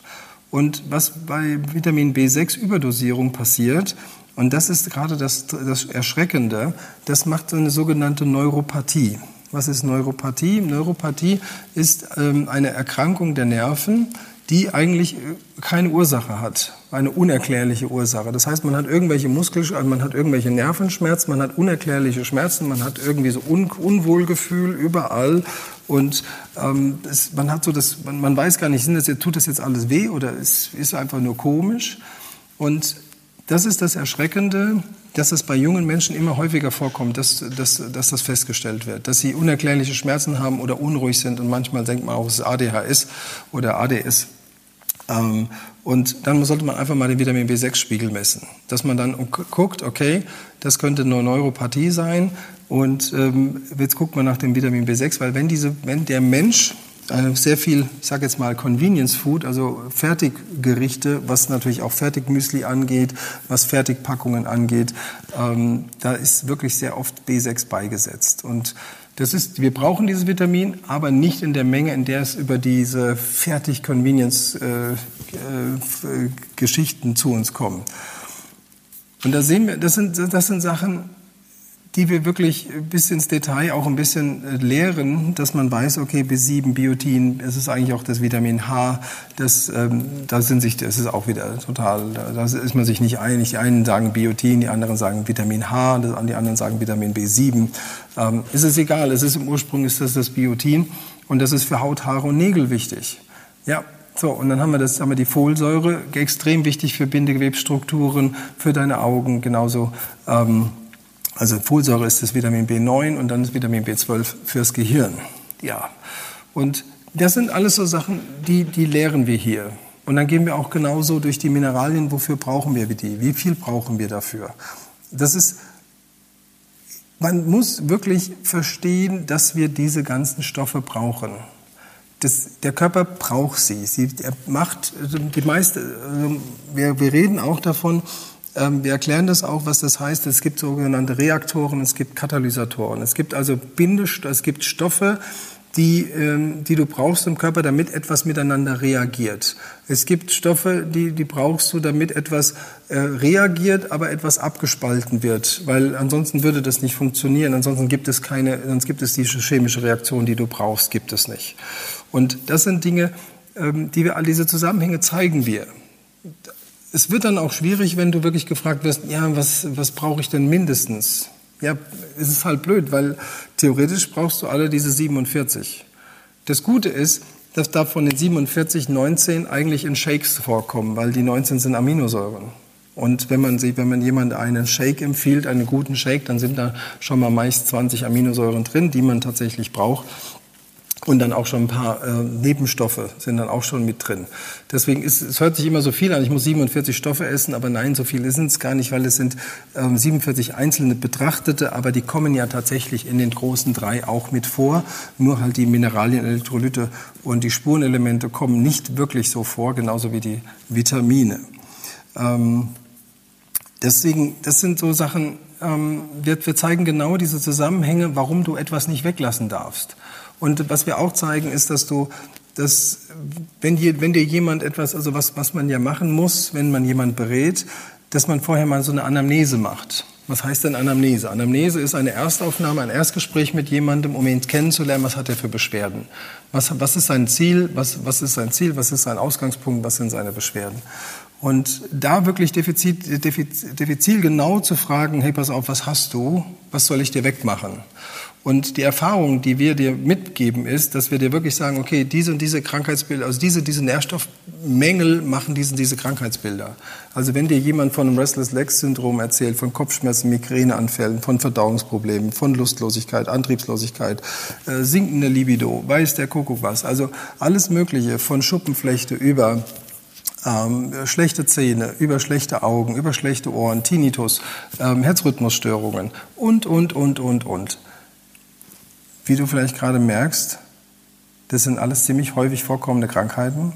Und was bei Vitamin B6-Überdosierung passiert, und das ist gerade das, das Erschreckende, das macht so eine sogenannte Neuropathie. Was ist Neuropathie? Neuropathie ist ähm, eine Erkrankung der Nerven, die eigentlich äh, keine Ursache hat, eine unerklärliche Ursache. Das heißt, man hat irgendwelche Muskel, also man hat irgendwelche Nervenschmerzen, man hat unerklärliche Schmerzen, man hat irgendwie so Un Unwohlgefühl überall und ähm, es, man hat so das, man, man weiß gar nicht, das tut das jetzt alles weh oder ist, ist einfach nur komisch und das ist das Erschreckende, dass es bei jungen Menschen immer häufiger vorkommt, dass, dass, dass das festgestellt wird, dass sie unerklärliche Schmerzen haben oder unruhig sind und manchmal denkt man auch, es ist ADHS oder ADS. Ähm, und dann sollte man einfach mal den Vitamin B6-Spiegel messen, dass man dann guckt, okay, das könnte eine Neuropathie sein und ähm, jetzt guckt man nach dem Vitamin B6, weil wenn, diese, wenn der Mensch sehr viel, ich sage jetzt mal Convenience Food, also Fertiggerichte, was natürlich auch Fertigmüsli angeht, was Fertigpackungen angeht, ähm, da ist wirklich sehr oft B6 beigesetzt. Und das ist, wir brauchen dieses Vitamin, aber nicht in der Menge, in der es über diese Fertig-Convenience-Geschichten äh, äh, zu uns kommen. Und da sehen wir, das sind, das sind Sachen, die wir wirklich bis ins Detail auch ein bisschen äh, lehren, dass man weiß, okay, B7, Biotin, es ist eigentlich auch das Vitamin H, das, ähm, da sind sich, das ist auch wieder total, da ist man sich nicht einig. Die einen sagen Biotin, die anderen sagen Vitamin H, die anderen sagen Vitamin B7. Ähm, es ist egal, es ist im Ursprung ist das das Biotin und das ist für Haut, Haare und Nägel wichtig. Ja, so, und dann haben wir, das, haben wir die Folsäure, extrem wichtig für Bindegewebsstrukturen, für deine Augen, genauso ähm, also Folsäure ist das Vitamin B9 und dann das Vitamin B12 fürs Gehirn. Ja. Und das sind alles so Sachen, die, die lehren wir hier. Und dann gehen wir auch genauso durch die Mineralien, wofür brauchen wir die? Wie viel brauchen wir dafür? Das ist, man muss wirklich verstehen, dass wir diese ganzen Stoffe brauchen. Das, der Körper braucht sie. sie er macht die meiste, also wir, wir reden auch davon, wir erklären das auch, was das heißt. Es gibt sogenannte Reaktoren, es gibt Katalysatoren. Es gibt also Bindestoffe, es gibt Stoffe, die, ähm, die du brauchst im Körper, damit etwas miteinander reagiert. Es gibt Stoffe, die, die brauchst du, damit etwas äh, reagiert, aber etwas abgespalten wird, weil ansonsten würde das nicht funktionieren. Ansonsten gibt es keine, sonst gibt es diese chemische Reaktion, die du brauchst, gibt es nicht. Und das sind Dinge, ähm, die wir all diese Zusammenhänge zeigen wir es wird dann auch schwierig, wenn du wirklich gefragt wirst, ja, was, was brauche ich denn mindestens? Ja, es ist halt blöd, weil theoretisch brauchst du alle diese 47. Das Gute ist, dass da von den 47 19 eigentlich in Shakes vorkommen, weil die 19 sind Aminosäuren. Und wenn man, sieht, wenn man jemand einen Shake empfiehlt, einen guten Shake, dann sind da schon mal meist 20 Aminosäuren drin, die man tatsächlich braucht. Und dann auch schon ein paar äh, Nebenstoffe sind dann auch schon mit drin. Deswegen ist es hört sich immer so viel an. Ich muss 47 Stoffe essen, aber nein, so viel sind es gar nicht, weil es sind ähm, 47 einzelne betrachtete, aber die kommen ja tatsächlich in den großen drei auch mit vor. Nur halt die Mineralien, Elektrolyte und die Spurenelemente kommen nicht wirklich so vor, genauso wie die Vitamine. Ähm, deswegen, das sind so Sachen. Ähm, wir, wir zeigen genau diese Zusammenhänge, warum du etwas nicht weglassen darfst. Und was wir auch zeigen, ist, dass du, dass, wenn, dir, wenn dir jemand etwas, also was, was man ja machen muss, wenn man jemand berät, dass man vorher mal so eine Anamnese macht. Was heißt denn Anamnese? Anamnese ist eine Erstaufnahme, ein Erstgespräch mit jemandem, um ihn kennenzulernen, was hat er für Beschwerden. Was, was ist sein Ziel? Was, was ist sein Ziel? Was ist sein Ausgangspunkt? Was sind seine Beschwerden? Und da wirklich defizit, defizit, defizit genau zu fragen, hey, pass auf, was hast du? Was soll ich dir wegmachen? Und die Erfahrung, die wir dir mitgeben, ist, dass wir dir wirklich sagen, okay, diese und diese Krankheitsbilder, also diese, diese Nährstoffmängel machen diese, diese Krankheitsbilder. Also wenn dir jemand von einem Restless Legs Syndrom erzählt, von Kopfschmerzen, Migräneanfällen, von Verdauungsproblemen, von Lustlosigkeit, Antriebslosigkeit, äh, sinkende Libido, weiß der Kuckuck was, also alles Mögliche, von Schuppenflechte über ähm, schlechte Zähne, über schlechte Augen, über schlechte Ohren, Tinnitus, ähm, Herzrhythmusstörungen und, und, und, und, und. Wie du vielleicht gerade merkst, das sind alles ziemlich häufig vorkommende Krankheiten,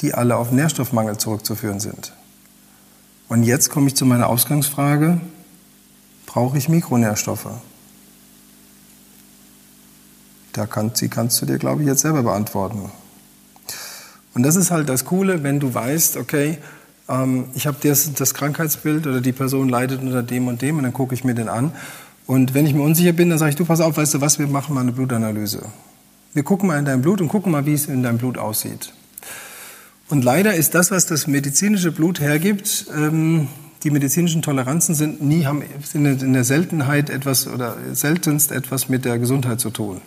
die alle auf Nährstoffmangel zurückzuführen sind. Und jetzt komme ich zu meiner Ausgangsfrage, brauche ich Mikronährstoffe? Da kann, sie kannst du dir, glaube ich, jetzt selber beantworten. Und das ist halt das Coole, wenn du weißt, okay, ähm, ich habe das, das Krankheitsbild oder die Person leidet unter dem und dem und dann gucke ich mir den an. Und wenn ich mir unsicher bin, dann sage ich, du pass auf, weißt du was, wir machen mal eine Blutanalyse. Wir gucken mal in dein Blut und gucken mal, wie es in deinem Blut aussieht. Und leider ist das, was das medizinische Blut hergibt, ähm, die medizinischen Toleranzen sind nie haben in der Seltenheit etwas oder seltenst etwas mit der Gesundheit zu tun.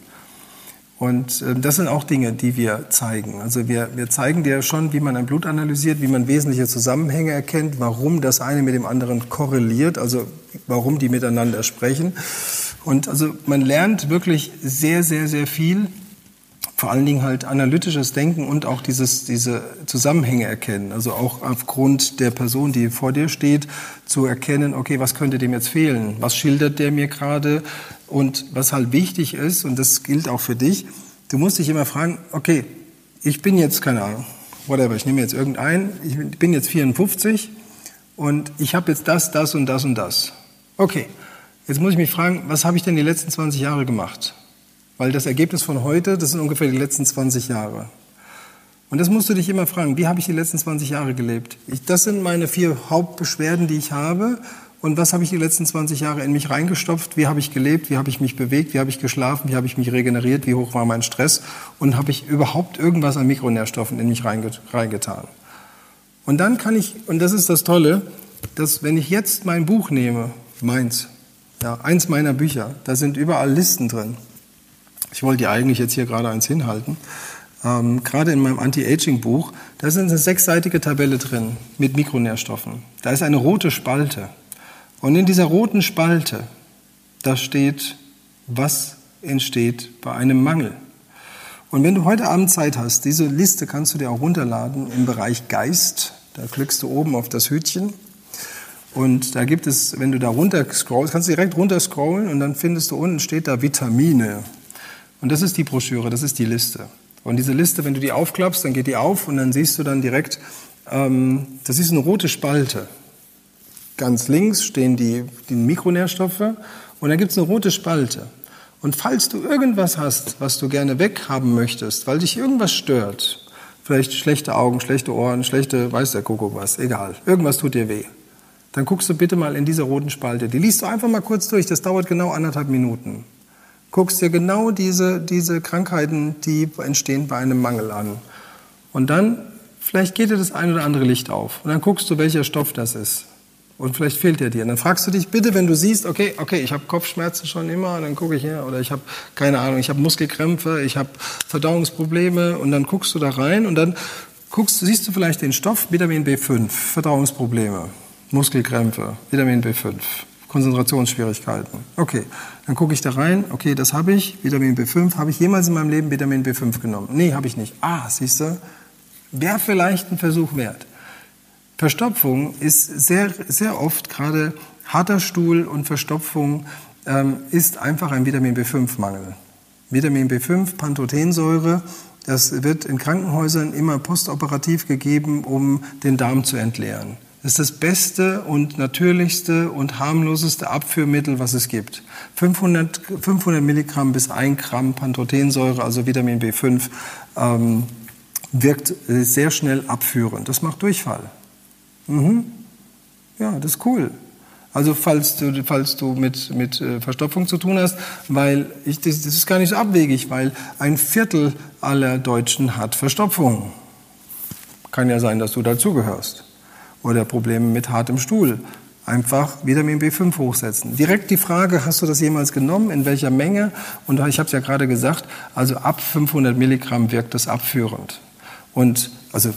Und äh, das sind auch Dinge, die wir zeigen. Also wir, wir zeigen dir schon, wie man ein Blut analysiert, wie man wesentliche Zusammenhänge erkennt, warum das eine mit dem anderen korreliert, also warum die miteinander sprechen. Und also man lernt wirklich sehr, sehr, sehr viel vor allen Dingen halt analytisches Denken und auch dieses, diese Zusammenhänge erkennen. Also auch aufgrund der Person, die vor dir steht, zu erkennen, okay, was könnte dem jetzt fehlen? Was schildert der mir gerade? Und was halt wichtig ist, und das gilt auch für dich, du musst dich immer fragen, okay, ich bin jetzt, keine Ahnung, whatever, ich nehme jetzt irgendeinen, ich bin jetzt 54 und ich habe jetzt das, das und das und das. Okay, jetzt muss ich mich fragen, was habe ich denn die letzten 20 Jahre gemacht? Weil das Ergebnis von heute, das sind ungefähr die letzten 20 Jahre. Und das musst du dich immer fragen, wie habe ich die letzten 20 Jahre gelebt? Ich, das sind meine vier Hauptbeschwerden, die ich habe. Und was habe ich die letzten 20 Jahre in mich reingestopft? Wie habe ich gelebt? Wie habe ich mich bewegt? Wie habe ich geschlafen? Wie habe ich mich regeneriert? Wie hoch war mein Stress? Und habe ich überhaupt irgendwas an Mikronährstoffen in mich reingetan? Und dann kann ich, und das ist das Tolle, dass wenn ich jetzt mein Buch nehme, meins, ja, eins meiner Bücher, da sind überall Listen drin. Ich wollte dir eigentlich jetzt hier gerade eins hinhalten. Ähm, gerade in meinem Anti-Aging-Buch, da ist eine sechsseitige Tabelle drin mit Mikronährstoffen. Da ist eine rote Spalte. Und in dieser roten Spalte, da steht, was entsteht bei einem Mangel. Und wenn du heute Abend Zeit hast, diese Liste kannst du dir auch runterladen im Bereich Geist. Da klickst du oben auf das Hütchen. Und da gibt es, wenn du da runter scrollst, kannst du direkt runter scrollen und dann findest du unten steht da Vitamine. Und das ist die Broschüre, das ist die Liste. Und diese Liste, wenn du die aufklappst, dann geht die auf und dann siehst du dann direkt, ähm, das ist eine rote Spalte. Ganz links stehen die, die Mikronährstoffe und dann gibt es eine rote Spalte. Und falls du irgendwas hast, was du gerne weghaben möchtest, weil dich irgendwas stört, vielleicht schlechte Augen, schlechte Ohren, schlechte, weiß der Kuckuck was, egal, irgendwas tut dir weh, dann guckst du bitte mal in diese roten Spalte. Die liest du einfach mal kurz durch, das dauert genau anderthalb Minuten guckst dir genau diese, diese Krankheiten, die entstehen bei einem Mangel an. Und dann, vielleicht geht dir das ein oder andere Licht auf. Und dann guckst du, welcher Stoff das ist. Und vielleicht fehlt er dir. Und dann fragst du dich bitte, wenn du siehst, okay, okay, ich habe Kopfschmerzen schon immer, dann gucke ich her, oder ich habe keine Ahnung, ich habe Muskelkrämpfe, ich habe Verdauungsprobleme, und dann guckst du da rein und dann guckst, siehst du vielleicht den Stoff Vitamin B5, Verdauungsprobleme, Muskelkrämpfe, Vitamin B5. Konzentrationsschwierigkeiten. Okay, dann gucke ich da rein. Okay, das habe ich. Vitamin B5. Habe ich jemals in meinem Leben Vitamin B5 genommen? Nee, habe ich nicht. Ah, siehst du, wäre vielleicht ein Versuch wert. Verstopfung ist sehr, sehr oft gerade harter Stuhl und Verstopfung ähm, ist einfach ein Vitamin B5-Mangel. Vitamin B5, Pantothensäure, das wird in Krankenhäusern immer postoperativ gegeben, um den Darm zu entleeren. Das ist das beste und natürlichste und harmloseste Abführmittel, was es gibt. 500, 500 Milligramm bis 1 Gramm Pantothensäure, also Vitamin B5, ähm, wirkt sehr schnell abführend. Das macht Durchfall. Mhm. Ja, das ist cool. Also falls du, falls du mit, mit äh, Verstopfung zu tun hast, weil ich, das, das ist gar nicht so abwegig, weil ein Viertel aller Deutschen hat Verstopfung. Kann ja sein, dass du dazugehörst oder Probleme mit hartem Stuhl. Einfach Vitamin B5 hochsetzen. Direkt die Frage, hast du das jemals genommen, in welcher Menge? Und ich habe es ja gerade gesagt, also ab 500 Milligramm wirkt das abführend. Und also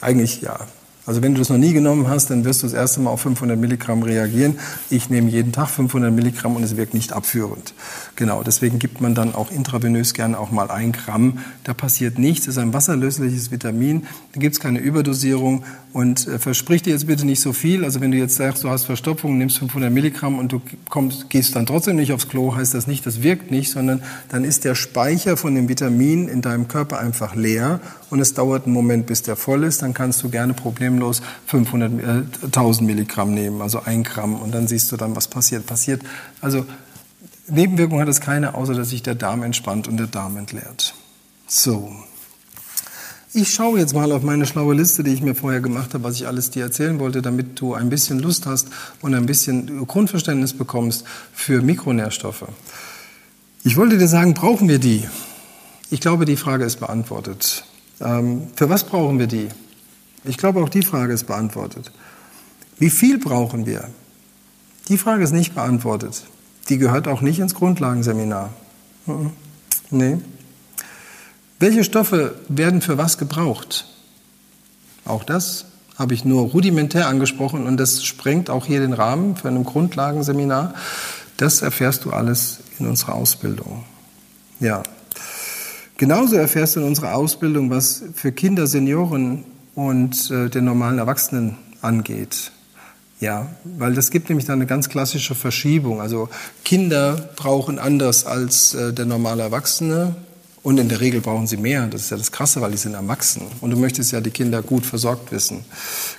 eigentlich ja, also wenn du das noch nie genommen hast, dann wirst du das erste Mal auf 500 Milligramm reagieren. Ich nehme jeden Tag 500 Milligramm und es wirkt nicht abführend. Genau, deswegen gibt man dann auch intravenös gerne auch mal ein Gramm. Da passiert nichts, es ist ein wasserlösliches Vitamin, da gibt es keine Überdosierung und äh, versprich dir jetzt bitte nicht so viel. Also wenn du jetzt sagst, du hast Verstopfung, nimmst 500 Milligramm und du kommst, gehst dann trotzdem nicht aufs Klo, heißt das nicht, das wirkt nicht, sondern dann ist der Speicher von dem Vitamin in deinem Körper einfach leer und es dauert einen Moment, bis der voll ist. Dann kannst du gerne problemlos 500, äh, 1000 Milligramm nehmen, also ein Gramm und dann siehst du dann, was passiert. Passiert, also Nebenwirkung hat es keine, außer dass sich der Darm entspannt und der Darm entleert. So. Ich schaue jetzt mal auf meine schlaue Liste, die ich mir vorher gemacht habe, was ich alles dir erzählen wollte, damit du ein bisschen Lust hast und ein bisschen Grundverständnis bekommst für Mikronährstoffe. Ich wollte dir sagen, brauchen wir die? Ich glaube, die Frage ist beantwortet. Ähm, für was brauchen wir die? Ich glaube, auch die Frage ist beantwortet. Wie viel brauchen wir? Die Frage ist nicht beantwortet. Die gehört auch nicht ins Grundlagenseminar. Mhm. Nee. Welche Stoffe werden für was gebraucht? Auch das habe ich nur rudimentär angesprochen und das sprengt auch hier den Rahmen für ein Grundlagenseminar. Das erfährst du alles in unserer Ausbildung. Ja. Genauso erfährst du in unserer Ausbildung, was für Kinder, Senioren und äh, den normalen Erwachsenen angeht. Ja, weil das gibt nämlich dann eine ganz klassische Verschiebung. Also Kinder brauchen anders als äh, der normale Erwachsene und in der Regel brauchen sie mehr. Das ist ja das Krasse, weil die sind erwachsen. Und du möchtest ja die Kinder gut versorgt wissen.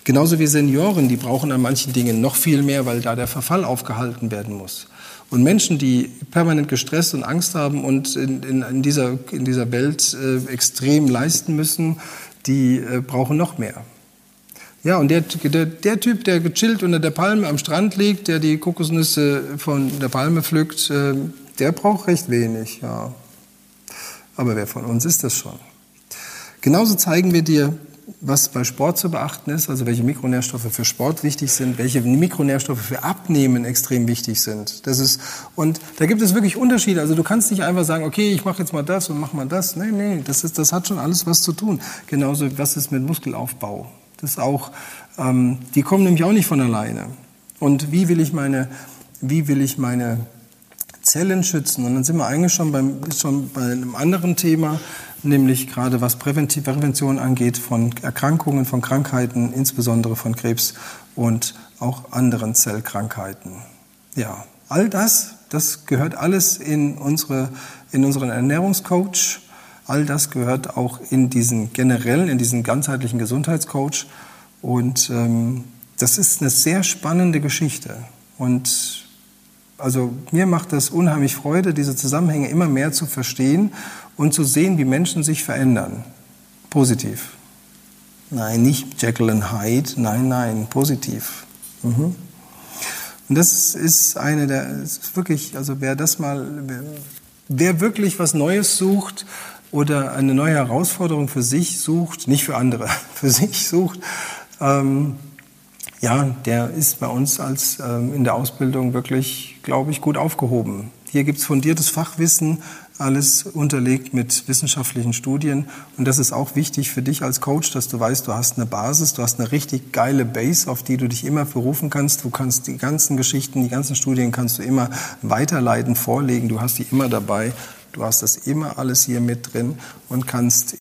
Genauso wie Senioren, die brauchen an manchen Dingen noch viel mehr, weil da der Verfall aufgehalten werden muss. Und Menschen, die permanent gestresst und Angst haben und in, in, in dieser, in dieser Welt äh, extrem leisten müssen, die äh, brauchen noch mehr. Ja, und der, der, der, Typ, der gechillt unter der Palme am Strand liegt, der die Kokosnüsse von der Palme pflückt, äh, der braucht recht wenig, ja. Aber wer von uns ist das schon? Genauso zeigen wir dir, was bei Sport zu beachten ist, also welche Mikronährstoffe für Sport wichtig sind, welche Mikronährstoffe für Abnehmen extrem wichtig sind. Das ist, und da gibt es wirklich Unterschiede. Also du kannst nicht einfach sagen, okay, ich mache jetzt mal das und mach mal das. Nee, nee, das, ist, das hat schon alles was zu tun. Genauso, was ist mit Muskelaufbau? Das auch, ähm, die kommen nämlich auch nicht von alleine. Und wie will ich meine, wie will ich meine Zellen schützen? Und dann sind wir eigentlich schon, beim, schon bei einem anderen Thema, nämlich gerade was Prävention angeht von Erkrankungen, von Krankheiten, insbesondere von Krebs und auch anderen Zellkrankheiten. Ja, all das, das gehört alles in, unsere, in unseren Ernährungscoach All das gehört auch in diesen generellen, in diesen ganzheitlichen Gesundheitscoach. Und ähm, das ist eine sehr spannende Geschichte. Und also mir macht das unheimlich Freude, diese Zusammenhänge immer mehr zu verstehen und zu sehen, wie Menschen sich verändern. Positiv. Nein, nicht Jekyll and Hyde. Nein, nein, positiv. Mhm. Und das ist eine der, ist wirklich, also wer das mal, wer, wirklich was Neues sucht, oder eine neue Herausforderung für sich sucht, nicht für andere, für sich sucht, ähm, ja, der ist bei uns als ähm, in der Ausbildung wirklich, glaube ich, gut aufgehoben. Hier gibt es fundiertes Fachwissen, alles unterlegt mit wissenschaftlichen Studien. Und das ist auch wichtig für dich als Coach, dass du weißt, du hast eine Basis, du hast eine richtig geile Base, auf die du dich immer berufen kannst. Du kannst die ganzen Geschichten, die ganzen Studien kannst du immer weiterleiten, vorlegen. Du hast die immer dabei. Du hast das immer alles hier mit drin und kannst